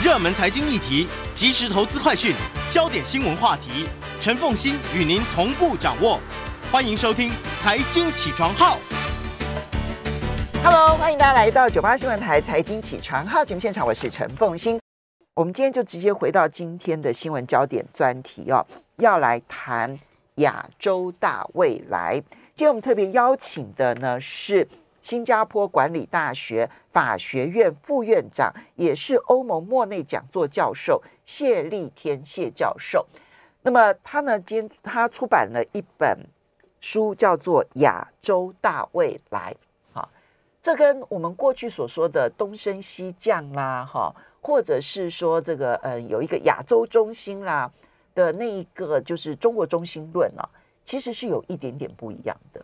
热门财经议题、即时投资快讯、焦点新闻话题，陈凤馨与您同步掌握。欢迎收听《财经起床号》。Hello，欢迎大家来到九八新闻台《财经起床号》节目现场，我是陈凤馨。我们今天就直接回到今天的新闻焦点专题哦，要来谈亚洲大未来。今天我们特别邀请的呢是新加坡管理大学法学院副院长，也是欧盟莫内讲座教授谢立天谢教授。那么他呢，今他出版了一本书，叫做《亚洲大未来》。哈，这跟我们过去所说的东升西降啦，哈。或者是说这个呃有一个亚洲中心啦的那一个就是中国中心论啊，其实是有一点点不一样的。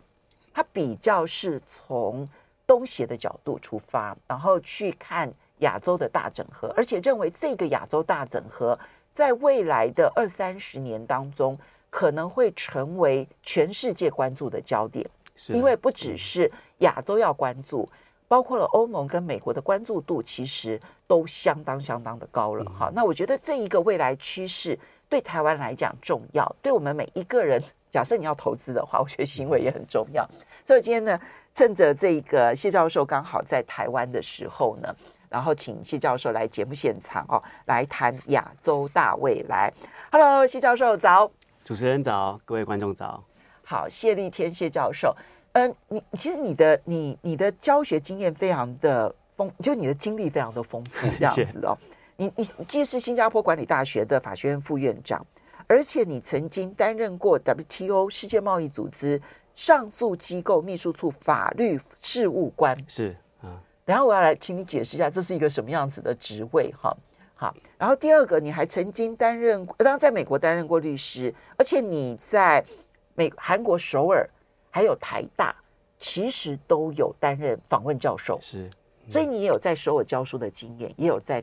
它比较是从东协的角度出发，然后去看亚洲的大整合，而且认为这个亚洲大整合在未来的二三十年当中可能会成为全世界关注的焦点，是因为不只是亚洲要关注。包括了欧盟跟美国的关注度，其实都相当相当的高了哈。那我觉得这一个未来趋势对台湾来讲重要，对我们每一个人，假设你要投资的话，我觉得行为也很重要。所以今天呢，趁着这个谢教授刚好在台湾的时候呢，然后请谢教授来节目现场哦，来谈亚洲大未来。Hello，谢教授早，主持人早，各位观众早。好，谢立天谢教授。嗯，你其实你的你你的教学经验非常的丰，就你的经历非常的丰富，这样子哦。你你既是新加坡管理大学的法学院副院长，而且你曾经担任过 WTO 世界贸易组织上诉机构秘书处法律事务官。是嗯，然后我要来请你解释一下，这是一个什么样子的职位哈？好，然后第二个，你还曾经担任，当然在美国担任过律师，而且你在美韩国首尔。还有台大，其实都有担任访问教授，是，所以你也有在首尔教书的经验，也有在，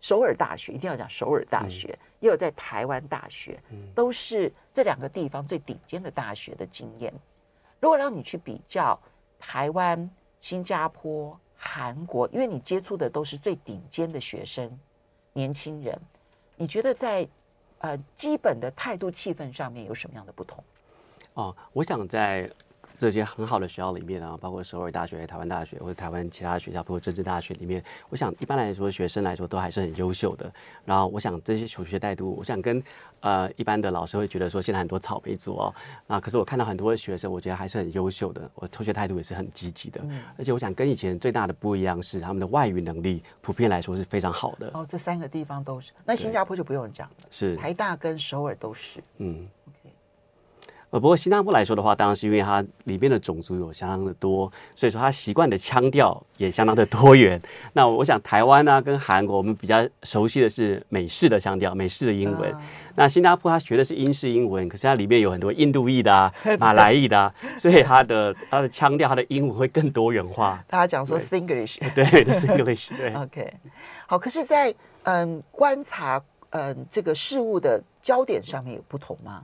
首尔大学一定要讲首尔大学，嗯、也有在台湾大学，嗯、都是这两个地方最顶尖的大学的经验。如果让你去比较台湾、新加坡、韩国，因为你接触的都是最顶尖的学生、年轻人，你觉得在呃基本的态度、气氛上面有什么样的不同？哦，我想在这些很好的学校里面啊，包括首尔大学、台湾大学或者台湾其他学校，包括政治大学里面，我想一般来说，学生来说都还是很优秀的。然后，我想这些求学态度，我想跟呃一般的老师会觉得说，现在很多草莓族哦，啊，可是我看到很多的学生，我觉得还是很优秀的，我求学态度也是很积极的。嗯、而且，我想跟以前最大的不一样是，他们的外语能力普遍来说是非常好的。哦，这三个地方都是。那新加坡就不用讲了，是台大跟首尔都是。嗯。呃，不过新加坡来说的话，当然是因为它里面的种族有相当的多，所以说它习惯的腔调也相当的多元。那我想台湾呢、啊，跟韩国我们比较熟悉的是美式的腔调，美式的英文。嗯、那新加坡它学的是英式英文，可是它里面有很多印度裔的、啊、马来裔的、啊，所以它的它的腔调，它的英文会更多元化。大家讲说 Singlish，对，对，Singlish，对。OK，好，可是在，在嗯观察嗯这个事物的焦点上面有不同吗？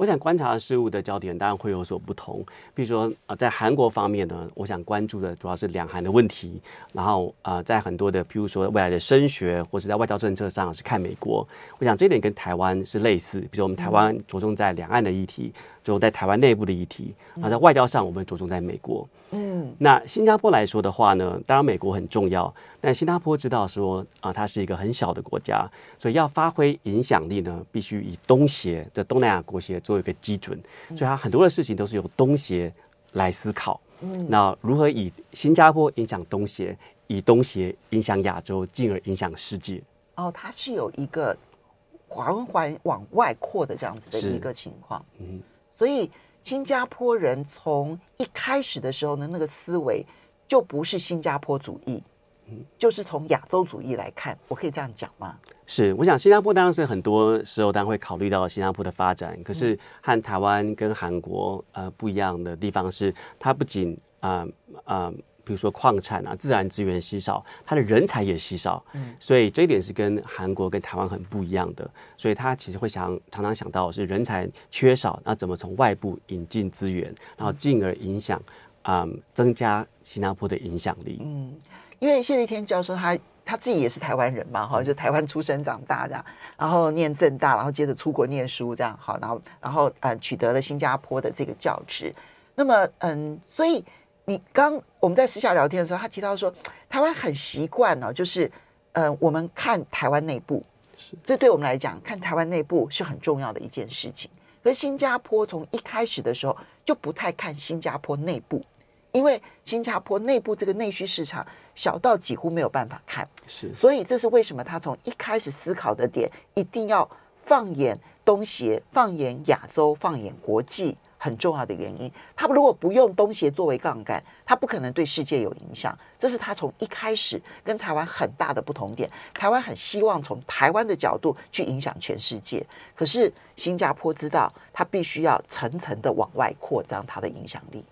我想观察事物的焦点当然会有所不同，比如说啊，在韩国方面呢，我想关注的主要是两韩的问题，然后啊，在很多的，譬如说未来的升学或是在外交政策上是看美国。我想这一点跟台湾是类似，比如说我们台湾着重在两岸的议题。就在台湾内部的议题，那在外交上，我们着重在美国。嗯，那新加坡来说的话呢，当然美国很重要，但新加坡知道说啊，它是一个很小的国家，所以要发挥影响力呢，必须以东协这东南亚国协作为一个基准，所以它很多的事情都是由东协来思考。嗯，那如何以新加坡影响东协，以东协影响亚洲，进而影响世界？哦，它是有一个环环往外扩的这样子的一个情况。嗯。所以，新加坡人从一开始的时候呢，那个思维就不是新加坡主义，嗯，就是从亚洲主义来看，我可以这样讲吗？是，我想新加坡当然是很多时候当然会考虑到新加坡的发展，可是和台湾跟韩国呃不一样的地方是，它不仅啊啊。呃呃比如说矿产啊，自然资源稀少，它的人才也稀少，嗯，所以这一点是跟韩国跟台湾很不一样的，所以他其实会想常常想到是人才缺少，那怎么从外部引进资源，然后进而影响啊、嗯，增加新加坡的影响力。嗯，因为谢立天教授他他自己也是台湾人嘛，哈，就台湾出生长大这样，然后念正大，然后接着出国念书这样，好，然后然后呃取得了新加坡的这个教职。那么嗯，所以你刚我们在私下聊天的时候，他提到说，台湾很习惯呢，就是呃我们看台湾内部，是这对我们来讲，看台湾内部是很重要的一件事情。可是新加坡从一开始的时候就不太看新加坡内部。因为新加坡内部这个内需市场小到几乎没有办法看，是，所以这是为什么他从一开始思考的点一定要放眼东协、放眼亚洲、放眼国际很重要的原因。他如果不用东协作为杠杆，他不可能对世界有影响。这是他从一开始跟台湾很大的不同点。台湾很希望从台湾的角度去影响全世界，可是新加坡知道他必须要层层的往外扩张他的影响力。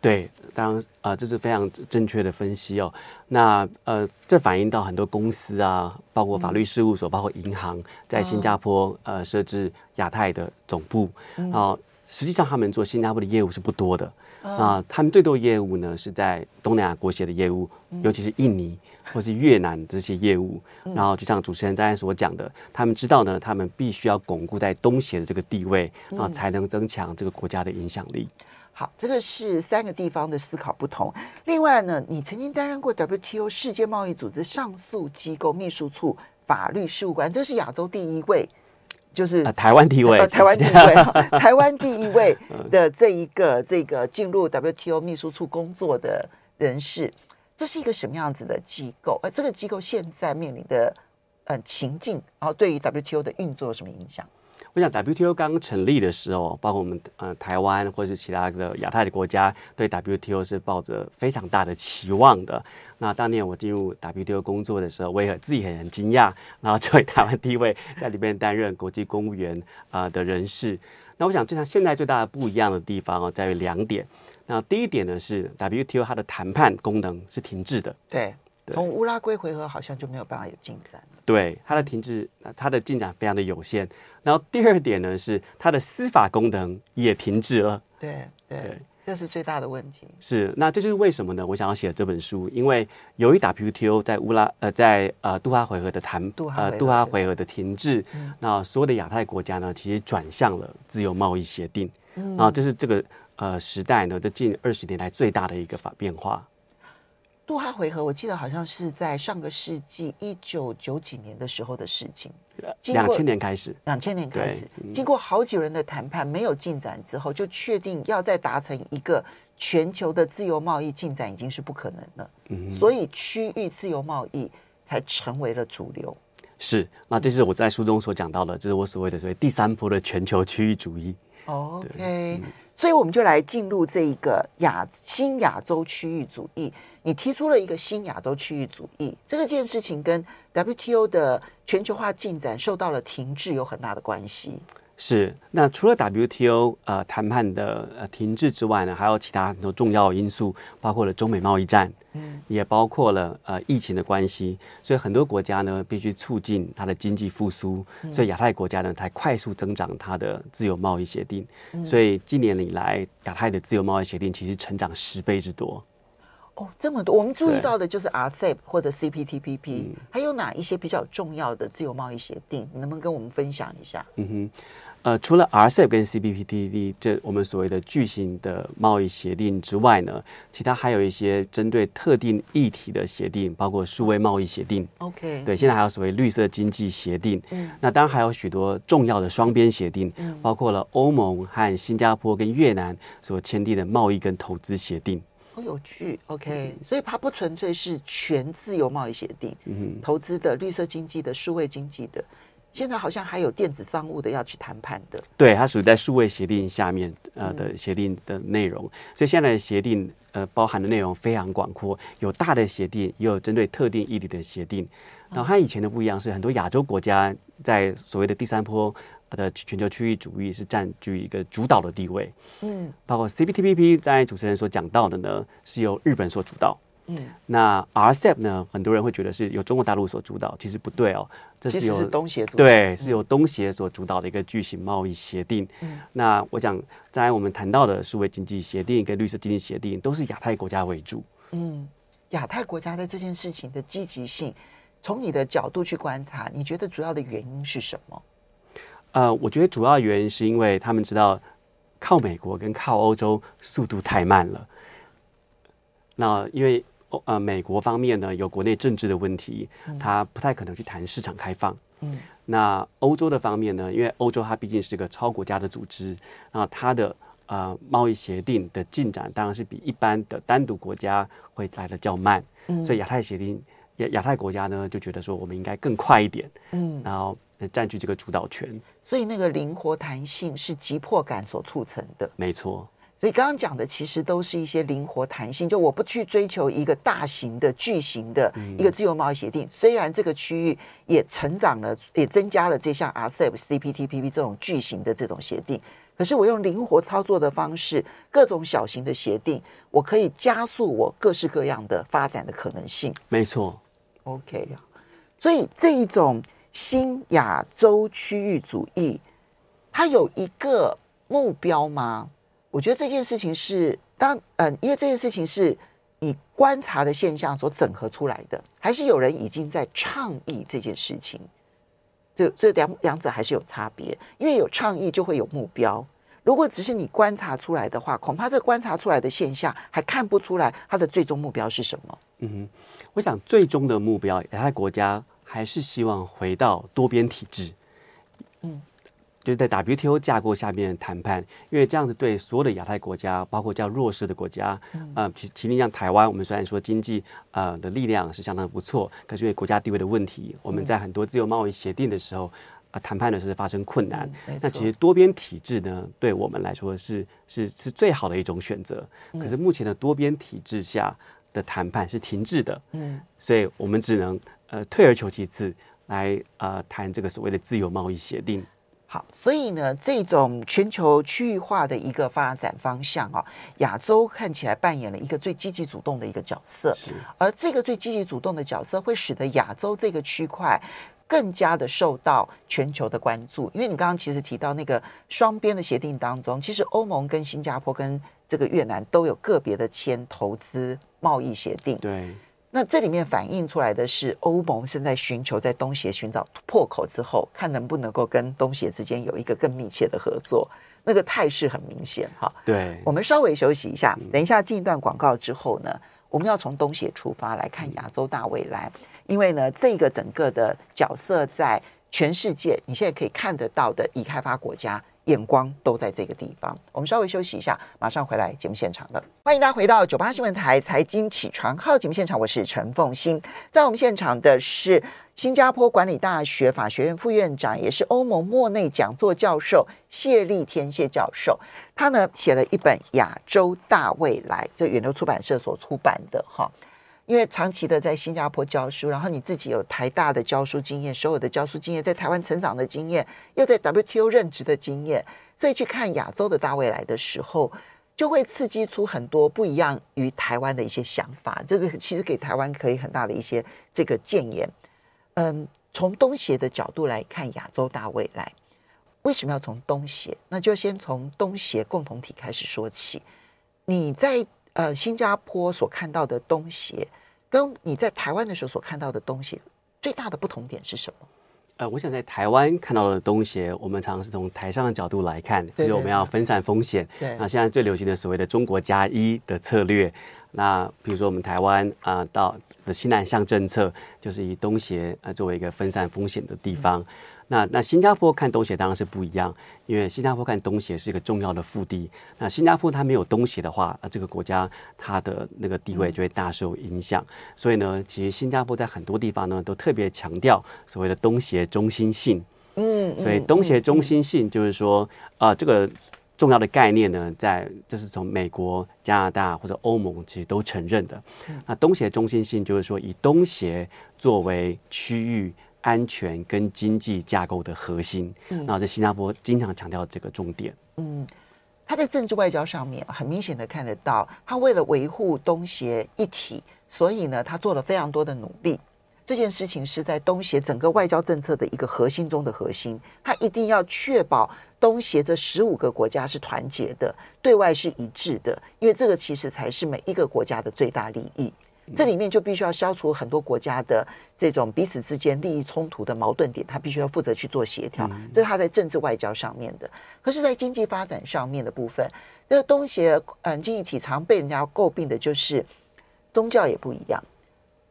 对，当然啊、呃，这是非常正确的分析哦。那呃，这反映到很多公司啊，包括法律事务所，嗯、包括银行，在新加坡呃设置亚太的总部啊。实际上，他们做新加坡的业务是不多的啊。他们最多业务呢是在东南亚国协的业务，尤其是印尼 或是越南这些业务。嗯、然后，就像主持人刚才所讲的，他们知道呢，他们必须要巩固在东协的这个地位啊，然后才能增强这个国家的影响力。好，这个是三个地方的思考不同。另外呢，你曾经担任过 WTO 世界贸易组织上诉机构秘书处法律事务官，这是亚洲第一位，就是、呃、台湾第一位，呃、台湾第一位，台湾第一位的这一个这个进入 WTO 秘书处工作的人士。这是一个什么样子的机构？呃，这个机构现在面临的呃情境，然后对于 WTO 的运作有什么影响？我想 WTO 刚成立的时候，包括我们呃台湾或是其他的亚太的国家，对 WTO 是抱着非常大的期望的。那当年我进入 WTO 工作的时候，我也自己很很惊讶，然后作为台湾第一位在里面担任国际公务员啊、的人士。那我想，就像现在最大的不一样的地方哦，在于两点。那第一点呢是 WTO 它的谈判功能是停滞的。对。从乌拉圭回合好像就没有办法有进展了。对，它的停滞，它的进展非常的有限。然后第二点呢，是它的司法功能也停滞了。对对，对这是最大的问题。是，那这就是为什么呢？我想要写这本书，因为由于 WTO 在乌拉呃在呃杜哈回合的谈呃杜哈回合的停滞，嗯、那所有的亚太国家呢，其实转向了自由贸易协定。嗯，然后这是这个呃时代呢，这近二十年来最大的一个法变化。杜哈回合，我记得好像是在上个世纪一九九几年的时候的事情，两千年开始，两千年开始，经过好几轮的谈判没有进展之后，就确定要再达成一个全球的自由贸易进展已经是不可能了。嗯，所以区域自由贸易才成为了主流。是，那这是我在书中所讲到的，这是我所谓的所谓第三波的全球区域主义。OK，所以我们就来进入这一个亚新亚洲区域主义。你提出了一个新亚洲区域主义，这个件事情跟 WTO 的全球化进展受到了停滞有很大的关系。是，那除了 WTO 呃谈判的呃停滞之外呢，还有其他很多重要因素，包括了中美贸易战，嗯，也包括了呃疫情的关系，所以很多国家呢必须促进它的经济复苏，所以亚太国家呢才快速增长它的自由贸易协定，所以今年以来亚太的自由贸易协定其实成长十倍之多。哦，这么多，我们注意到的就是 RCEP 或者 CPTPP，对还有哪一些比较重要的自由贸易协定？你能不能跟我们分享一下？嗯哼，呃，除了 RCEP 跟 CPTPP 这我们所谓的巨型的贸易协定之外呢，其他还有一些针对特定议题的协定，包括数位贸易协定。OK，对，现在还有所谓绿色经济协定。嗯，那当然还有许多重要的双边协定，嗯、包括了欧盟和新加坡跟越南所签订的贸易跟投资协定。好有趣，OK，嗯、所以它不纯粹是全自由贸易协定，嗯，投资的、绿色经济的、数位经济的，现在好像还有电子商务的要去谈判的。对，它属于在数位协定下面呃的协定的内容，嗯、所以现在的协定呃包含的内容非常广阔，有大的协定，也有针对特定议题的协定。然后它以前的不一样是，很多亚洲国家在所谓的第三波。的全球区域主义是占据一个主导的地位，嗯，包括 CPTPP 在主持人所讲到的呢，是由日本所主导，嗯，那 RCEP 呢，很多人会觉得是由中国大陆所主导，其实不对哦，这是由是东协对，是由东协所主导的一个巨型贸易协定。嗯，那我讲，在我们谈到的数位经济协定跟绿色经济协定，都是亚太国家为主，嗯，亚太国家在这件事情的积极性。从你的角度去观察，你觉得主要的原因是什么？呃，我觉得主要原因是因为他们知道靠美国跟靠欧洲速度太慢了。那因为呃美国方面呢有国内政治的问题，它不太可能去谈市场开放。嗯。那欧洲的方面呢，因为欧洲它毕竟是个超国家的组织，那它的呃贸易协定的进展当然是比一般的单独国家会来的较慢。嗯。所以亚太协定亚亚太国家呢就觉得说我们应该更快一点。嗯。然后占据这个主导权。所以那个灵活弹性是急迫感所促成的。没错。所以刚刚讲的其实都是一些灵活弹性，就我不去追求一个大型的巨型的一个自由贸易协定，嗯、虽然这个区域也成长了，也增加了这项 RCEP、CPTPP 这种巨型的这种协定，可是我用灵活操作的方式，各种小型的协定，我可以加速我各式各样的发展的可能性。没错，OK。啊，所以这一种新亚洲区域主义，它有一个目标吗？我觉得这件事情是当嗯、呃，因为这件事情是你观察的现象所整合出来的，还是有人已经在倡议这件事情？这这两两者还是有差别，因为有倡议就会有目标。如果只是你观察出来的话，恐怕这观察出来的现象还看不出来它的最终目标是什么。嗯哼，我想最终的目标，亚太国家还是希望回到多边体制。嗯。就是在 WTO 架构下面谈判，因为这样子对所有的亚太国家，包括较弱势的国家，呃，其其实像台湾，我们虽然说经济呃的力量是相当不错，可是因为国家地位的问题，我们在很多自由贸易协定的时候，啊，谈判的时候发生困难。那其实多边体制呢，对我们来说是是是最好的一种选择。可是目前的多边体制下的谈判是停滞的，嗯，所以我们只能呃退而求其次来呃谈这个所谓的自由贸易协定。好，所以呢，这种全球区域化的一个发展方向啊，亚洲看起来扮演了一个最积极主动的一个角色。是，而这个最积极主动的角色，会使得亚洲这个区块更加的受到全球的关注。因为你刚刚其实提到那个双边的协定当中，其实欧盟跟新加坡跟这个越南都有个别的签投资贸易协定。对。那这里面反映出来的是，欧盟现在寻求在东协寻找破口之后，看能不能够跟东协之间有一个更密切的合作，那个态势很明显哈。对，我们稍微休息一下，等一下进一段广告之后呢，我们要从东协出发来看亚洲大未来，因为呢，这个整个的角色在全世界，你现在可以看得到的已开发国家。眼光都在这个地方。我们稍微休息一下，马上回来节目现场了。欢迎大家回到九八新闻台财经起床号节目现场，我是陈凤欣。在我们现场的是新加坡管理大学法学院副院长，也是欧盟莫内讲座教授谢立天谢教授。他呢写了一本《亚洲大未来》，这远流出版社所出版的哈。因为长期的在新加坡教书，然后你自己有台大的教书经验，所有的教书经验，在台湾成长的经验，又在 WTO 任职的经验，所以去看亚洲的大未来的时候，就会刺激出很多不一样于台湾的一些想法。这个其实给台湾可以很大的一些这个建言。嗯，从东协的角度来看亚洲大未来，为什么要从东协？那就先从东协共同体开始说起。你在。呃，新加坡所看到的东西，跟你在台湾的时候所看到的东西，最大的不同点是什么？呃，我想在台湾看到的东西，我们常常是从台上的角度来看，就是我们要分散风险。对，那现在最流行的所谓的中国加一的策略，那比如说我们台湾啊、呃，到的西南向政策，就是以东协呃作为一个分散风险的地方。嗯那那新加坡看东协当然是不一样，因为新加坡看东协是一个重要的腹地。那新加坡它没有东协的话，啊，这个国家它的那个地位就会大受影响。所以呢，其实新加坡在很多地方呢都特别强调所谓的东协中心性。嗯，所以东协中心性就是说，啊，这个重要的概念呢，在这是从美国、加拿大或者欧盟其实都承认的。那东协中心性就是说，以东协作为区域。安全跟经济架构的核心，嗯，那在新加坡经常强调这个重点。嗯，他在政治外交上面很明显的看得到，他为了维护东协一体，所以呢，他做了非常多的努力。这件事情是在东协整个外交政策的一个核心中的核心，他一定要确保东协这十五个国家是团结的，对外是一致的，因为这个其实才是每一个国家的最大利益。这里面就必须要消除很多国家的这种彼此之间利益冲突的矛盾点，他必须要负责去做协调，这是他在政治外交上面的。可是，在经济发展上面的部分，那个东协嗯经济体常被人家诟病的就是宗教也不一样，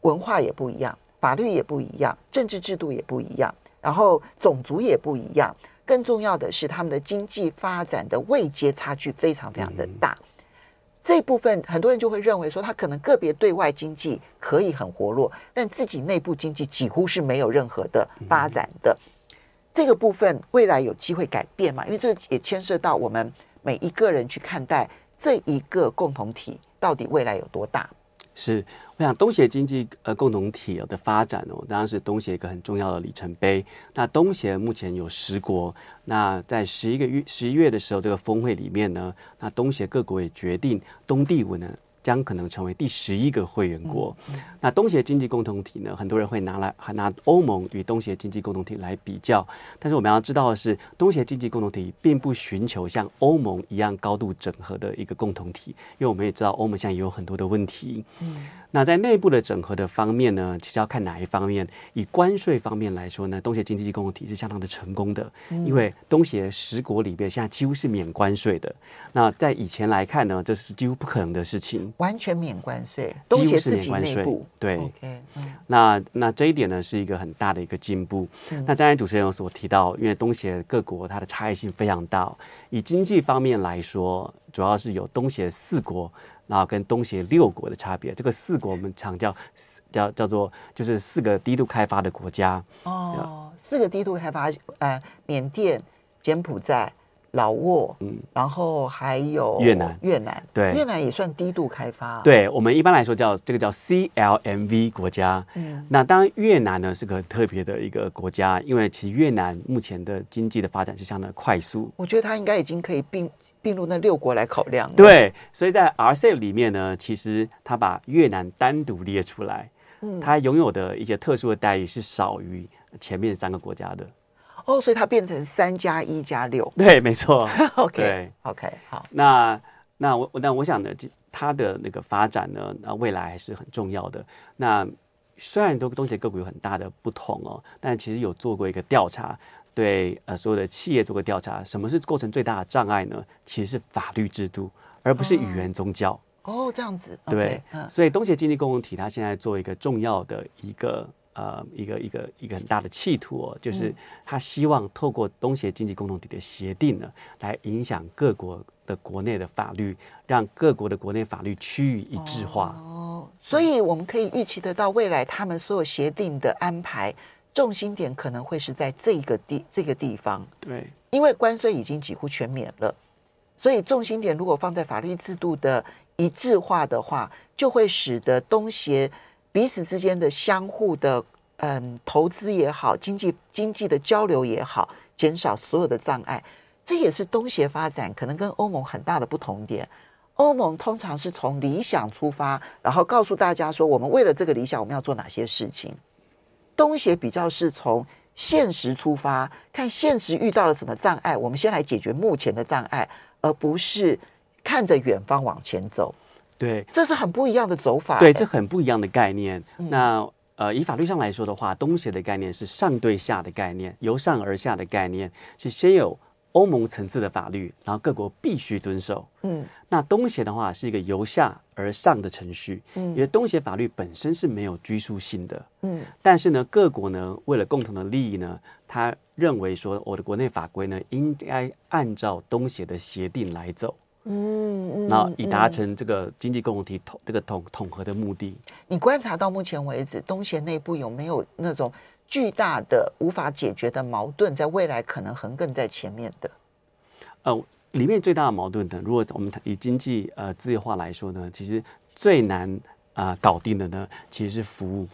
文化也不一样，法律也不一样，政治制度也不一样，然后种族也不一样。更重要的是，他们的经济发展的位阶差距非常非常的大。嗯、这部分很多人就会认为说，他可能个别对外经济可以很活络，但自己内部经济几乎是没有任何的发展的。这个部分未来有机会改变嘛？因为这也牵涉到我们每一个人去看待这一个共同体到底未来有多大。是，我想东协经济呃共同体的发展哦，当然是东协一个很重要的里程碑。那东协目前有十国，那在十一个月十一月的时候，这个峰会里面呢，那东协各国也决定东帝汶呢。将可能成为第十一个会员国。那东协经济共同体呢？很多人会拿来还拿欧盟与东协经济共同体来比较。但是我们要知道的是，东协经济共同体并不寻求像欧盟一样高度整合的一个共同体，因为我们也知道欧盟现在也有很多的问题。嗯。那在内部的整合的方面呢，其实要看哪一方面。以关税方面来说呢，东协经济共同体是相当的成功的，因为东协十国里边现在几乎是免关税的。那在以前来看呢，这是几乎不可能的事情，完全免关税，东协自己内部对。Okay, 那那这一点呢是一个很大的一个进步。嗯、那刚才主持人有所提到，因为东协各国它的差异性非常大，以经济方面来说，主要是有东协四国。然后跟东协六国的差别，这个四国我们常叫叫叫做就是四个低度开发的国家哦，四个低度开发，呃，缅甸、柬埔寨。老挝，嗯，然后还有越南，越南对，越南也算低度开发啊。对，我们一般来说叫这个叫 CLMV 国家。嗯，那当然越南呢是个特别的一个国家，因为其实越南目前的经济的发展是相当的快速。我觉得它应该已经可以并并入那六国来考量了。对，所以在 RCEP 里面呢，其实它把越南单独列出来，嗯，它拥有的一些特殊的待遇是少于前面三个国家的。哦，所以它变成三加一加六，对，没错。OK，OK，好。那那我那我想呢，它的那个发展呢，那未来还是很重要的。那虽然都东协个股有很大的不同哦，但其实有做过一个调查，对呃所有的企业做过调查，什么是构成最大的障碍呢？其实是法律制度，而不是语言宗教。哦，这样子。对，所以东协经济共同体它现在做一个重要的一个。呃，一个一个一个很大的企图哦，就是他希望透过东协经济共同体的协定呢，来影响各国的国内的法律，让各国的国内法律趋于一致化。哦，所以我们可以预期得到，未来他们所有协定的安排重心点可能会是在这个地这个地方。对，因为关税已经几乎全免了，所以重心点如果放在法律制度的一致化的话，就会使得东协。彼此之间的相互的嗯投资也好，经济经济的交流也好，减少所有的障碍，这也是东协发展可能跟欧盟很大的不同点。欧盟通常是从理想出发，然后告诉大家说，我们为了这个理想，我们要做哪些事情。东协比较是从现实出发，看现实遇到了什么障碍，我们先来解决目前的障碍，而不是看着远方往前走。对，这是很不一样的走法。对，这很不一样的概念。嗯、那呃，以法律上来说的话，东协的概念是上对下的概念，由上而下的概念，是先有欧盟层次的法律，然后各国必须遵守。嗯，那东协的话是一个由下而上的程序。嗯，因为东协法律本身是没有拘束性的。嗯，但是呢，各国呢为了共同的利益呢，他认为说我的国内法规呢应该按照东协的协定来走。嗯，那以达成这个经济共同体统这个统统合的目的。你观察到目前为止，东协内部有没有那种巨大的无法解决的矛盾，在未来可能横亘在前面的？呃，里面最大的矛盾呢，如果我们以经济呃自由化来说呢，其实最难啊、呃、搞定的呢，其实是服务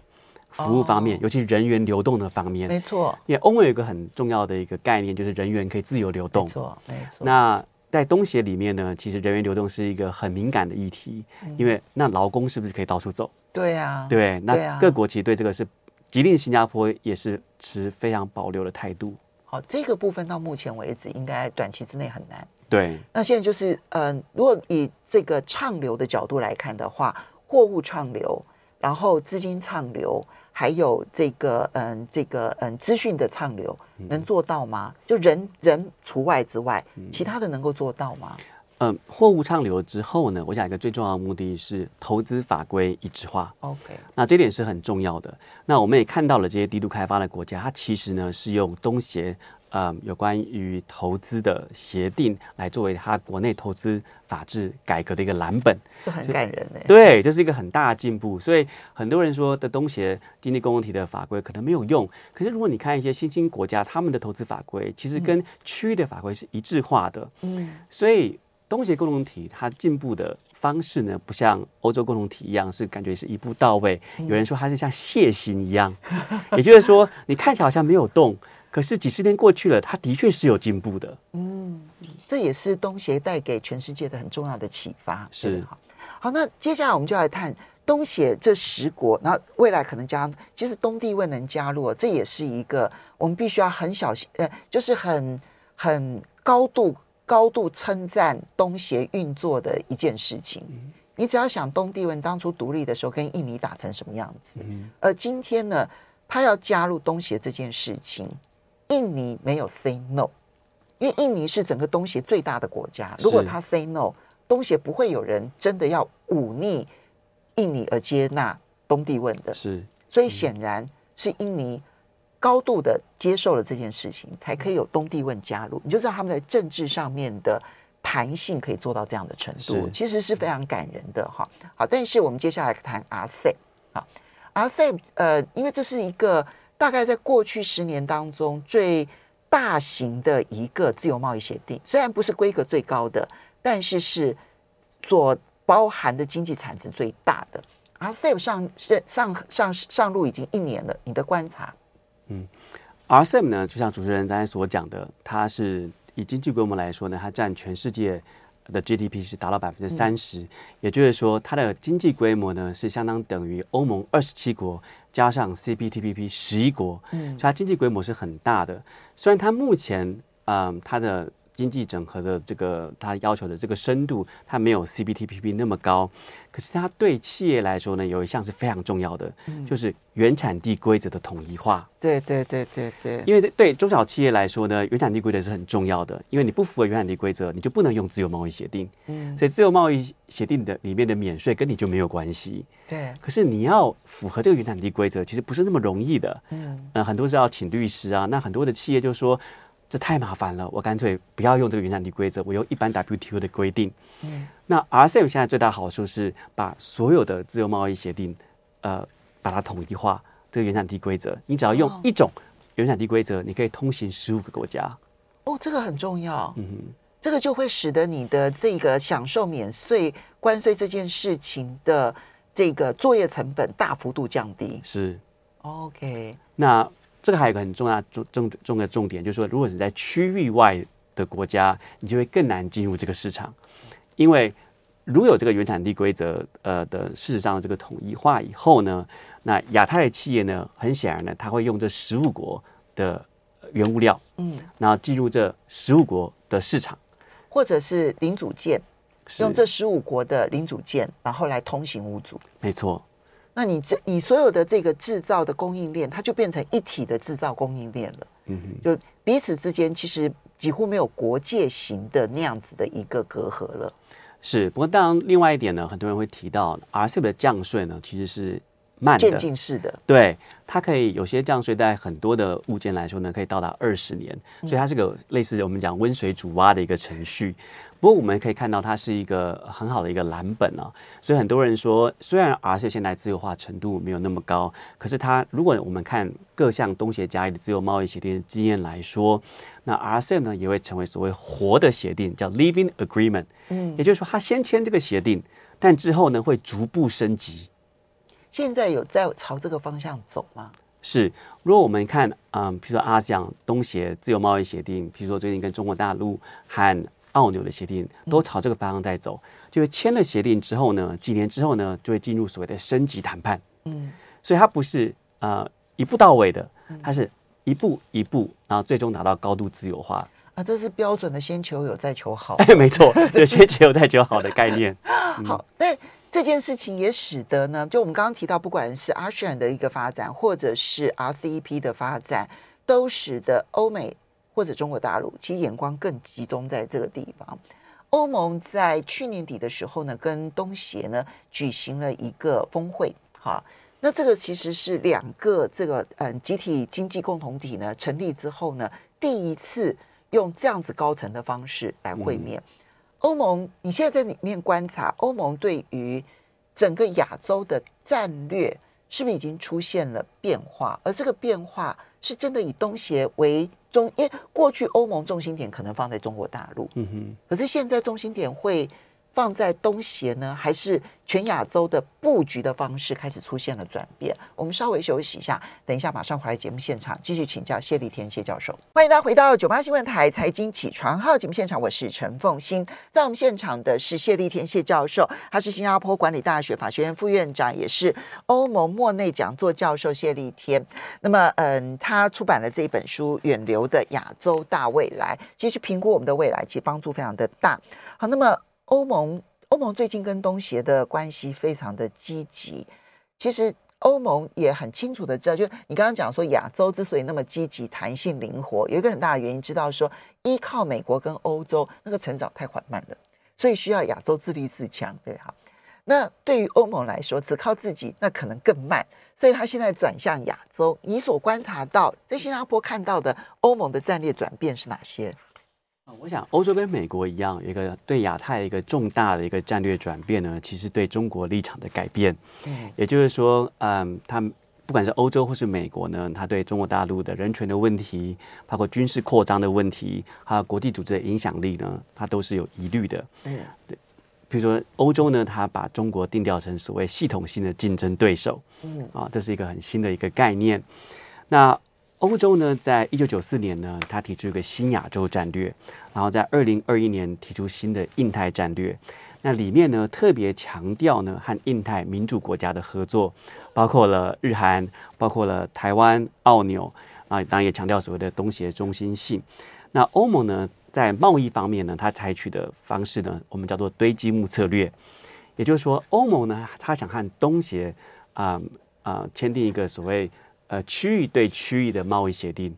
服务方面，哦、尤其人员流动的方面。没错，因为欧盟有一个很重要的一个概念，就是人员可以自由流动。没错，没错。那在东协里面呢，其实人员流动是一个很敏感的议题，嗯、因为那劳工是不是可以到处走？对呀、啊，对，那各国其实对这个是，即令新加坡也是持非常保留的态度。好，这个部分到目前为止，应该短期之内很难。对，那现在就是，嗯、呃，如果以这个畅流的角度来看的话，货物畅流、然后资金畅流，还有这个嗯这个嗯资讯的畅流，能做到吗？就人人除外之外，其他的能够做到吗？嗯，货物畅流之后呢，我想一个最重要的目的是投资法规一致化。OK，那这点是很重要的。那我们也看到了这些低度开发的国家，它其实呢是用东协呃有关于投资的协定来作为它国内投资法制改革的一个蓝本，这很感人哎。对，这是一个很大的进步。所以很多人说的东协经济共同体的法规可能没有用，可是如果你看一些新兴国家，他们的投资法规其实跟区域的法规是一致化的。嗯，所以。东协共同体它进步的方式呢，不像欧洲共同体一样是感觉是一步到位。有人说它是像蟹形一样，也就是说你看起来好像没有动，可是几十年过去了，它的确是有进步的。嗯，这也是东协带给全世界的很重要的启发。是好，好，那接下来我们就来看东协这十国，然后未来可能加，其实东帝汶能加入，这也是一个我们必须要很小心，呃，就是很很高度。高度称赞东协运作的一件事情，你只要想东帝汶当初独立的时候跟印尼打成什么样子，而今天呢，他要加入东协这件事情，印尼没有 say no，因为印尼是整个东协最大的国家，如果他 say no，东协不会有人真的要忤逆印尼而接纳东帝汶的，是，所以显然是印尼。高度的接受了这件事情，才可以有东帝汶加入。你就知道他们在政治上面的弹性可以做到这样的程度，其实是非常感人的哈。好，但是我们接下来谈 RCEP 啊，RCEP 呃，因为这是一个大概在过去十年当中最大型的一个自由贸易协定，虽然不是规格最高的，但是是所包含的经济产值最大的。RCEP 上上上上上路已经一年了，你的观察？嗯，RCEP 呢，就像主持人刚才所讲的，它是以经济规模来说呢，它占全世界的 GDP 是达到百分之三十，也就是说，它的经济规模呢是相当等于欧盟二十七国加上 CPTPP 十一国，嗯，所以它经济规模是很大的。虽然它目前，嗯，它的经济整合的这个它要求的这个深度，它没有 CPTPP 那么高，可是它对企业来说呢，有一项是非常重要的，嗯、就是原产地规则的统一化。对对对对对，因为对中小企业来说呢，原产地规则是很重要的，因为你不符合原产地规则，你就不能用自由贸易协定。嗯，所以自由贸易协定的里面的免税跟你就没有关系。对，可是你要符合这个原产地规则，其实不是那么容易的。嗯，呃，很多是要请律师啊，那很多的企业就说。这太麻烦了，我干脆不要用这个原产地规则，我用一般 WTO 的规定。嗯，那 RCEP 现在最大好处是把所有的自由贸易协定，呃，把它统一化。这个原产地规则，你只要用一种原产地规则，你可以通行十五个国家。哦，这个很重要。嗯哼，这个就会使得你的这个享受免税关税这件事情的这个作业成本大幅度降低。是，OK。那。这个还有一个很重要重重重的重点，就是说，如果你在区域外的国家，你就会更难进入这个市场，因为如有这个原产地规则呃的事实上的这个统一化以后呢，那亚太的企业呢，很显然呢，它会用这十五国的原物料，嗯，然后进入这十五国的市场，或者是零组件，用这十五国的零组件，然后来通行无阻，没错。那你这你所有的这个制造的供应链，它就变成一体的制造供应链了。嗯哼，就彼此之间其实几乎没有国界型的那样子的一个隔阂了。是，不过当然另外一点呢，很多人会提到 RCEP 的降税呢，其实是。慢的，渐进式的，对，它可以有些降税，在很多的物件来说呢，可以到达二十年，所以它是个类似我们讲温水煮蛙的一个程序。不过我们可以看到，它是一个很好的一个蓝本啊。所以很多人说，虽然 RCEP 现在自由化程度没有那么高，可是它如果我们看各项东协加一的自由贸易协定的经验来说，那 RCEP 呢也会成为所谓活的协定，叫 Living Agreement。嗯，也就是说，它先签这个协定，但之后呢会逐步升级。现在有在朝这个方向走吗？是，如果我们看，嗯，比如说 ASEAN 东协自由贸易协定，比如说最近跟中国大陆和澳纽的协定，都朝这个方向在走。就是签了协定之后呢，几年之后呢，就会进入所谓的升级谈判。嗯，所以它不是呃一步到位的，它是一步一步，然后最终达到高度自由化。啊，这是标准的先求有再求好。哎，没错，就先求有再求好的概念。嗯、好，那。这件事情也使得呢，就我们刚刚提到，不管是 ASEAN 的一个发展，或者是 RCEP 的发展，都使得欧美或者中国大陆其实眼光更集中在这个地方。欧盟在去年底的时候呢，跟东协呢举行了一个峰会，哈，那这个其实是两个这个嗯集体经济共同体呢成立之后呢，第一次用这样子高层的方式来会面。欧盟，你现在在里面观察，欧盟对于整个亚洲的战略是不是已经出现了变化？而这个变化是真的以东协为中，因为过去欧盟重心点可能放在中国大陆，嗯哼，可是现在重心点会放在东协呢，还是全亚洲的布局的方式开始出现了转变？我们稍微休息一下，等一下马上回来节目现场继续请教谢立天谢教授。欢迎大家回到九八新闻台财经起床号节目现场，我是陈凤欣，在我们现场的是谢立天谢教授，他是新加坡管理大学法学院副院长，也是欧盟莫内讲座教授谢立天。那么，嗯，他出版了这一本书《远流的亚洲大未来》，其实评估我们的未来，其实帮助非常的大。好，那么。欧盟，欧盟最近跟东协的关系非常的积极。其实欧盟也很清楚的知道，就你刚刚讲说，亚洲之所以那么积极、弹性、灵活，有一个很大的原因，知道说依靠美国跟欧洲那个成长太缓慢了，所以需要亚洲自立自强，对哈。那对于欧盟来说，只靠自己那可能更慢，所以他现在转向亚洲。你所观察到在新加坡看到的欧盟的战略转变是哪些？我想，欧洲跟美国一样，有一个对亚太一个重大的一个战略转变呢，其实对中国立场的改变。对，也就是说，嗯，他不管是欧洲或是美国呢，他对中国大陆的人权的问题，包括军事扩张的问题，还有国际组织的影响力呢，他都是有疑虑的。嗯，对，比如说欧洲呢，他把中国定调成所谓系统性的竞争对手。嗯，啊，这是一个很新的一个概念。那欧洲呢，在一九九四年呢，他提出一个新亚洲战略，然后在二零二一年提出新的印太战略。那里面呢，特别强调呢，和印太民主国家的合作，包括了日韩，包括了台湾、澳纽啊，当然也强调所谓的东协中心性。那欧盟呢，在贸易方面呢，它采取的方式呢，我们叫做堆积木策略，也就是说，欧盟呢，它想和东协啊啊签订一个所谓。呃，区域对区域的贸易协定，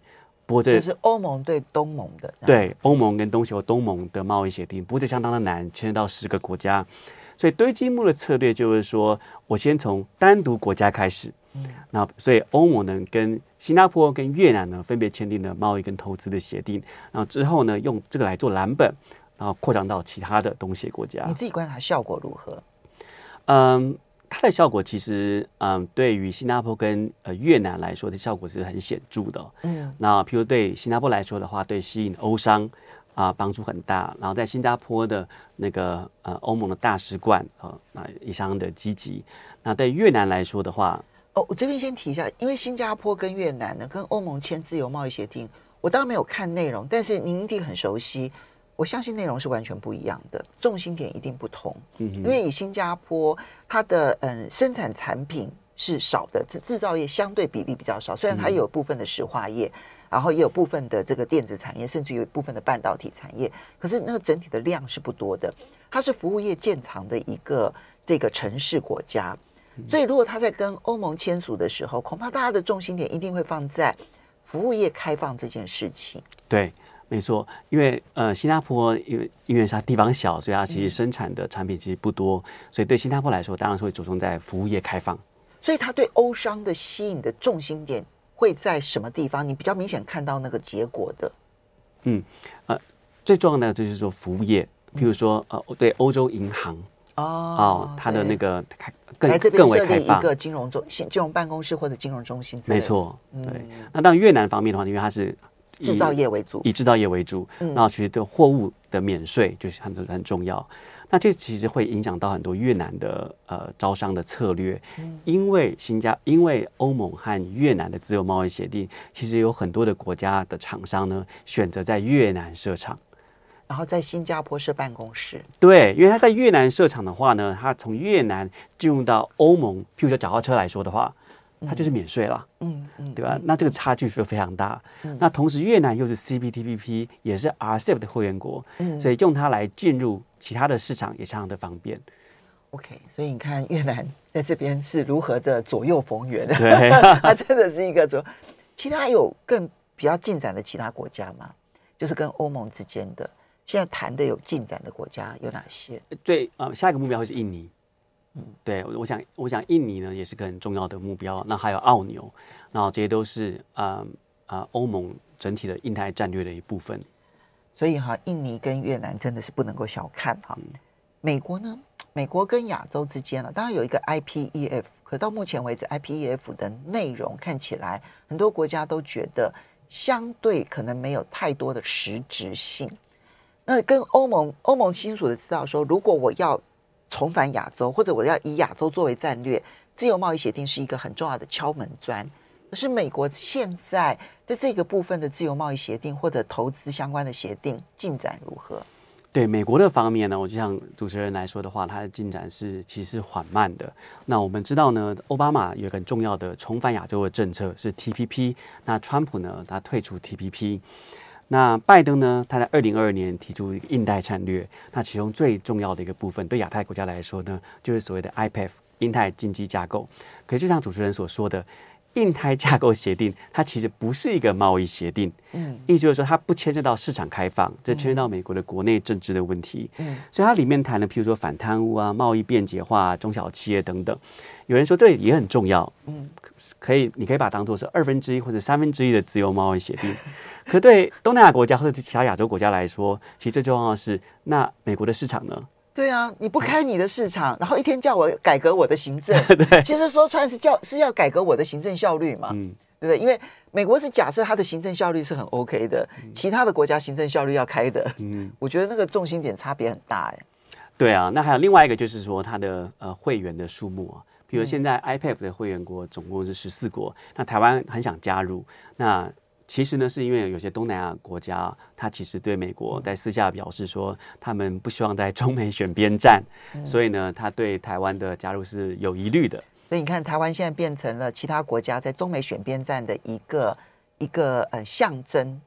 不过这是欧盟对东盟的。对，欧盟跟东西和东盟的贸易协定，不过这相当的难，牵涉到十个国家。所以堆积木的策略就是说，我先从单独国家开始。嗯。那所以欧盟呢，跟新加坡跟越南呢，分别签订了贸易跟投资的协定。然后之后呢，用这个来做蓝本，然后扩张到其他的东协国家。你自己观察效果如何？嗯。它的效果其实，嗯，对于新加坡跟呃越南来说的效果是很显著的。嗯，那譬如对新加坡来说的话，对吸引欧商啊帮助很大。然后在新加坡的那个呃欧盟的大使馆啊，那也相当的积极。那对越南来说的话，哦，我这边先提一下，因为新加坡跟越南呢跟欧盟签自由贸易协定，我当然没有看内容，但是您一定很熟悉。我相信内容是完全不一样的，重心点一定不同。嗯，因为以新加坡它的嗯生产产品是少的，制造业相对比例比较少。虽然它有部分的石化业，然后也有部分的这个电子产业，甚至有部分的半导体产业，可是那个整体的量是不多的。它是服务业建长的一个这个城市国家，所以如果他在跟欧盟签署的时候，恐怕大家的重心点一定会放在服务业开放这件事情。对。没错，因为呃，新加坡因为因为它地方小，所以它其实生产的产品其实不多，嗯、所以对新加坡来说，当然是会着重在服务业开放。所以它对欧商的吸引的重心点会在什么地方？你比较明显看到那个结果的？嗯，呃，最重要的就是说服务业，譬如说呃，对欧洲银行哦，哦，它的那个开更更为开放一个金融中心、金融办公室或者金融中心。没错，对。嗯、那当然越南方面的话，因为它是。制造业为主，以制造业为主，然后其实对货物的免税就是很很重要。那这其实会影响到很多越南的呃招商的策略，因为新加因为欧盟和越南的自由贸易协定，其实有很多的国家的厂商呢选择在越南设厂，然后在新加坡设办公室。对，因为他在越南设厂的话呢，他从越南进入到欧盟，譬如说脚踏车来说的话。它就是免税了，嗯嗯，对吧？那这个差距是非常大。那同时，越南又是 CPTPP，也是 RCEP 的会员国，所以用它来进入其他的市场也相当的方便。OK，所以你看越南在这边是如何的左右逢源的，对，它真的是一个左。其他有更比较进展的其他国家吗？就是跟欧盟之间的现在谈的有进展的国家有哪些？最呃，下一个目标会是印尼。嗯，对，我想我想印尼呢也是个很重要的目标。那还有澳纽，那这些都是啊啊欧盟整体的印太战略的一部分。所以哈，印尼跟越南真的是不能够小看哈。嗯、美国呢？美国跟亚洲之间呢，当然有一个 IPEF，可到目前为止，IPEF 的内容看起来很多国家都觉得相对可能没有太多的实质性。那跟欧盟，欧盟清楚的知道说，如果我要重返亚洲，或者我要以亚洲作为战略，自由贸易协定是一个很重要的敲门砖。可是美国现在在这个部分的自由贸易协定或者投资相关的协定进展如何？对美国的方面呢，我就像主持人来说的话，它的进展是其实缓慢的。那我们知道呢，奥巴马有很重要的重返亚洲的政策是 TPP。那川普呢，他退出 TPP。那拜登呢，他在二零二二年提出一个印太战略。那其中最重要的一个部分，对亚太国家来说呢，就是所谓的 IPF 印太经济架构。可是就像主持人所说的。印太架构协定，它其实不是一个贸易协定，嗯，意思就是说它不牵涉到市场开放，这牵涉到美国的国内政治的问题，嗯，所以它里面谈了，譬如说反贪污啊、贸易便捷化、中小企业等等。有人说这也很重要，嗯，可以，你可以把它当做是二分之一或者三分之一的自由贸易协定。可对东南亚国家或者其他亚洲国家来说，其实最重要的是，那美国的市场呢？对啊，你不开你的市场，然后一天叫我改革我的行政，对，其实说穿是叫是要改革我的行政效率嘛，嗯，对不对？因为美国是假设它的行政效率是很 OK 的，其他的国家行政效率要开的，嗯，我觉得那个重心点差别很大哎。对啊，那还有另外一个就是说它的呃会员的数目啊，比如现在 IPAF 的会员国总共是十四国，那台湾很想加入，那。其实呢，是因为有些东南亚国家，他其实对美国在私下表示说，他们不希望在中美选边站，嗯、所以呢，他对台湾的加入是有疑虑的。所以你看，台湾现在变成了其他国家在中美选边站的一个一个呃象征，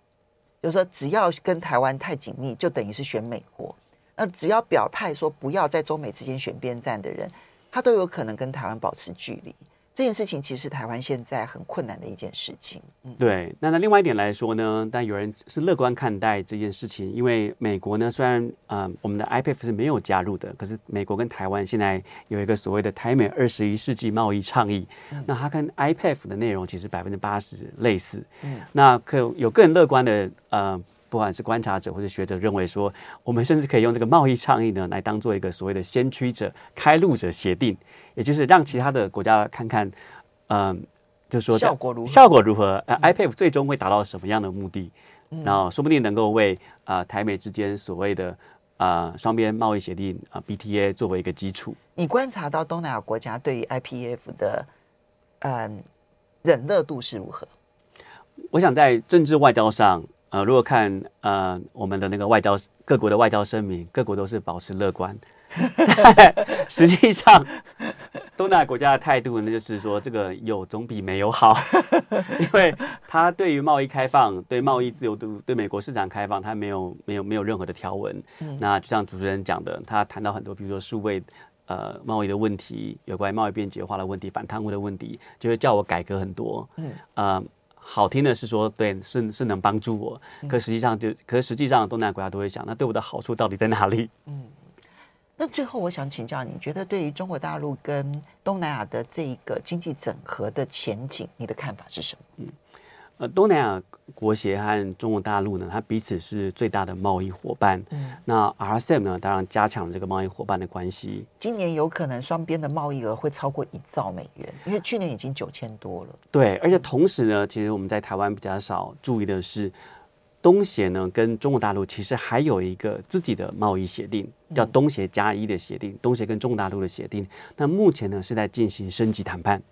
就是说，只要跟台湾太紧密，就等于是选美国。那只要表态说不要在中美之间选边站的人，他都有可能跟台湾保持距离。这件事情其实是台湾现在很困难的一件事情。嗯，对。那那另外一点来说呢，但有人是乐观看待这件事情，因为美国呢，虽然啊、呃，我们的 IPEF 是没有加入的，可是美国跟台湾现在有一个所谓的台美二十一世纪贸易倡议，嗯、那它跟 IPEF 的内容其实百分之八十类似。嗯，那可有更乐观的呃。不管是观察者或者学者认为说，我们甚至可以用这个贸易倡议呢，来当做一个所谓的先驱者、开路者协定，也就是让其他的国家看看，嗯、呃，就是说效果如何？效果如何？呃，IPEF 最终会达到什么样的目的？嗯、然后说不定能够为啊、呃、台美之间所谓的啊、呃、双边贸易协定啊、呃、BTA 作为一个基础。你观察到东南亚国家对于 IPEF 的嗯、呃、忍热度是如何？我想在政治外交上。呃，如果看呃我们的那个外交各国的外交声明，各国都是保持乐观。实际上，东南亚国家的态度呢，就是说这个有总比没有好，因为他对于贸易开放、对贸易自由度、对美国市场开放，他没有没有没有任何的条文。嗯、那就像主持人讲的，他谈到很多，比如说数位呃贸易的问题，有关于贸易便捷化的问题、反贪污的问题，就会叫我改革很多。嗯啊。呃好听的是说，对，是是能帮助我，可实际上就，可实际上东南亚国家都会想，那对我的好处到底在哪里？嗯，那最后我想请教你，觉得对于中国大陆跟东南亚的这一个经济整合的前景，你的看法是什么？嗯。呃，东南亚国协和中国大陆呢，它彼此是最大的贸易伙伴。嗯，那 RCEP 呢，当然加强了这个贸易伙伴的关系。今年有可能双边的贸易额会超过一兆美元，因为去年已经九千多了。对，而且同时呢，其实我们在台湾比较少注意的是，东协呢跟中国大陆其实还有一个自己的贸易协定，叫东协加一的协定。嗯、东协跟中国大陆的协定，那目前呢是在进行升级谈判。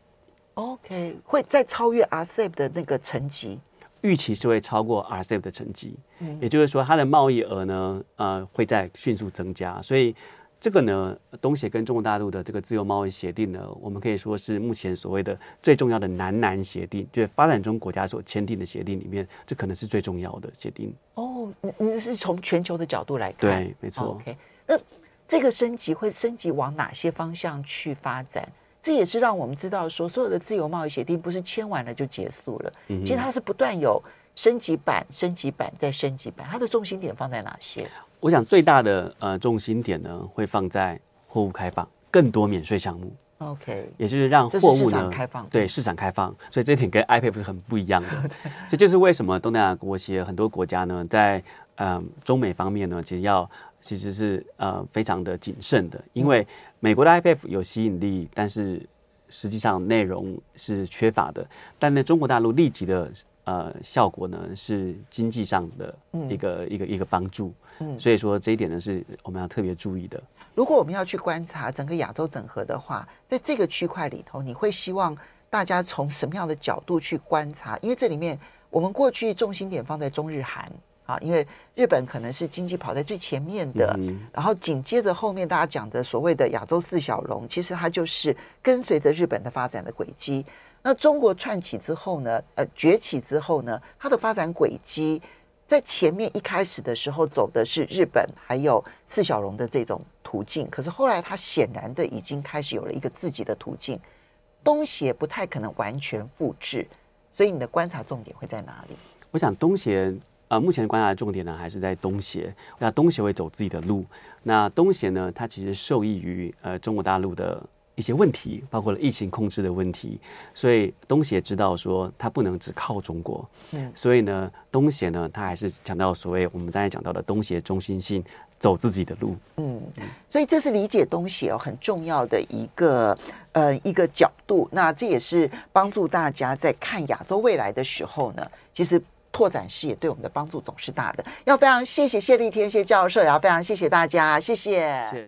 OK，会再超越 RCEP 的那个层级，预期是会超过 RCEP 的层级，嗯，也就是说它的贸易额呢，呃，会在迅速增加。所以这个呢，东协跟中国大陆的这个自由贸易协定呢，我们可以说是目前所谓的最重要的南南协定，就是发展中国家所签订的协定里面，这可能是最重要的协定。哦，你你是从全球的角度来看，对，没错。OK，那这个升级会升级往哪些方向去发展？这也是让我们知道说，所有的自由贸易协定不是签完了就结束了，其实它是不断有升级版、升级版再升级版。它的重心点放在哪些？我想最大的呃重心点呢，会放在货物开放，更多免税项目。OK，也就是让货物呢开放，对市场开放，所以这一点跟 IPEF 是很不一样的。这就是为什么东南亚国协很多国家呢，在呃中美方面呢，其实要其实是呃非常的谨慎的，因为美国的 IPEF 有吸引力，但是实际上内容是缺乏的。但呢，中国大陆立即的呃效果呢，是经济上的一个、嗯、一个一个帮助。嗯，所以说这一点呢，是我们要特别注意的。如果我们要去观察整个亚洲整合的话，在这个区块里头，你会希望大家从什么样的角度去观察？因为这里面我们过去重心点放在中日韩啊，因为日本可能是经济跑在最前面的，然后紧接着后面大家讲的所谓的亚洲四小龙，其实它就是跟随着日本的发展的轨迹。那中国串起之后呢，呃，崛起之后呢，它的发展轨迹在前面一开始的时候走的是日本还有四小龙的这种。途径，可是后来它显然的已经开始有了一个自己的途径，东协不太可能完全复制，所以你的观察重点会在哪里？我想东协呃，目前观察的重点呢还是在东协，那东协会走自己的路。那东协呢，它其实受益于呃中国大陆的。一些问题，包括了疫情控制的问题，所以东协知道说它不能只靠中国，嗯，所以呢，东协呢，它还是强调所谓我们刚才讲到的东协中心性，走自己的路，嗯，所以这是理解东协哦很重要的一个呃一个角度，那这也是帮助大家在看亚洲未来的时候呢，其实拓展视野对我们的帮助总是大的。要非常谢谢谢立天谢教授，也要非常谢谢大家，谢谢。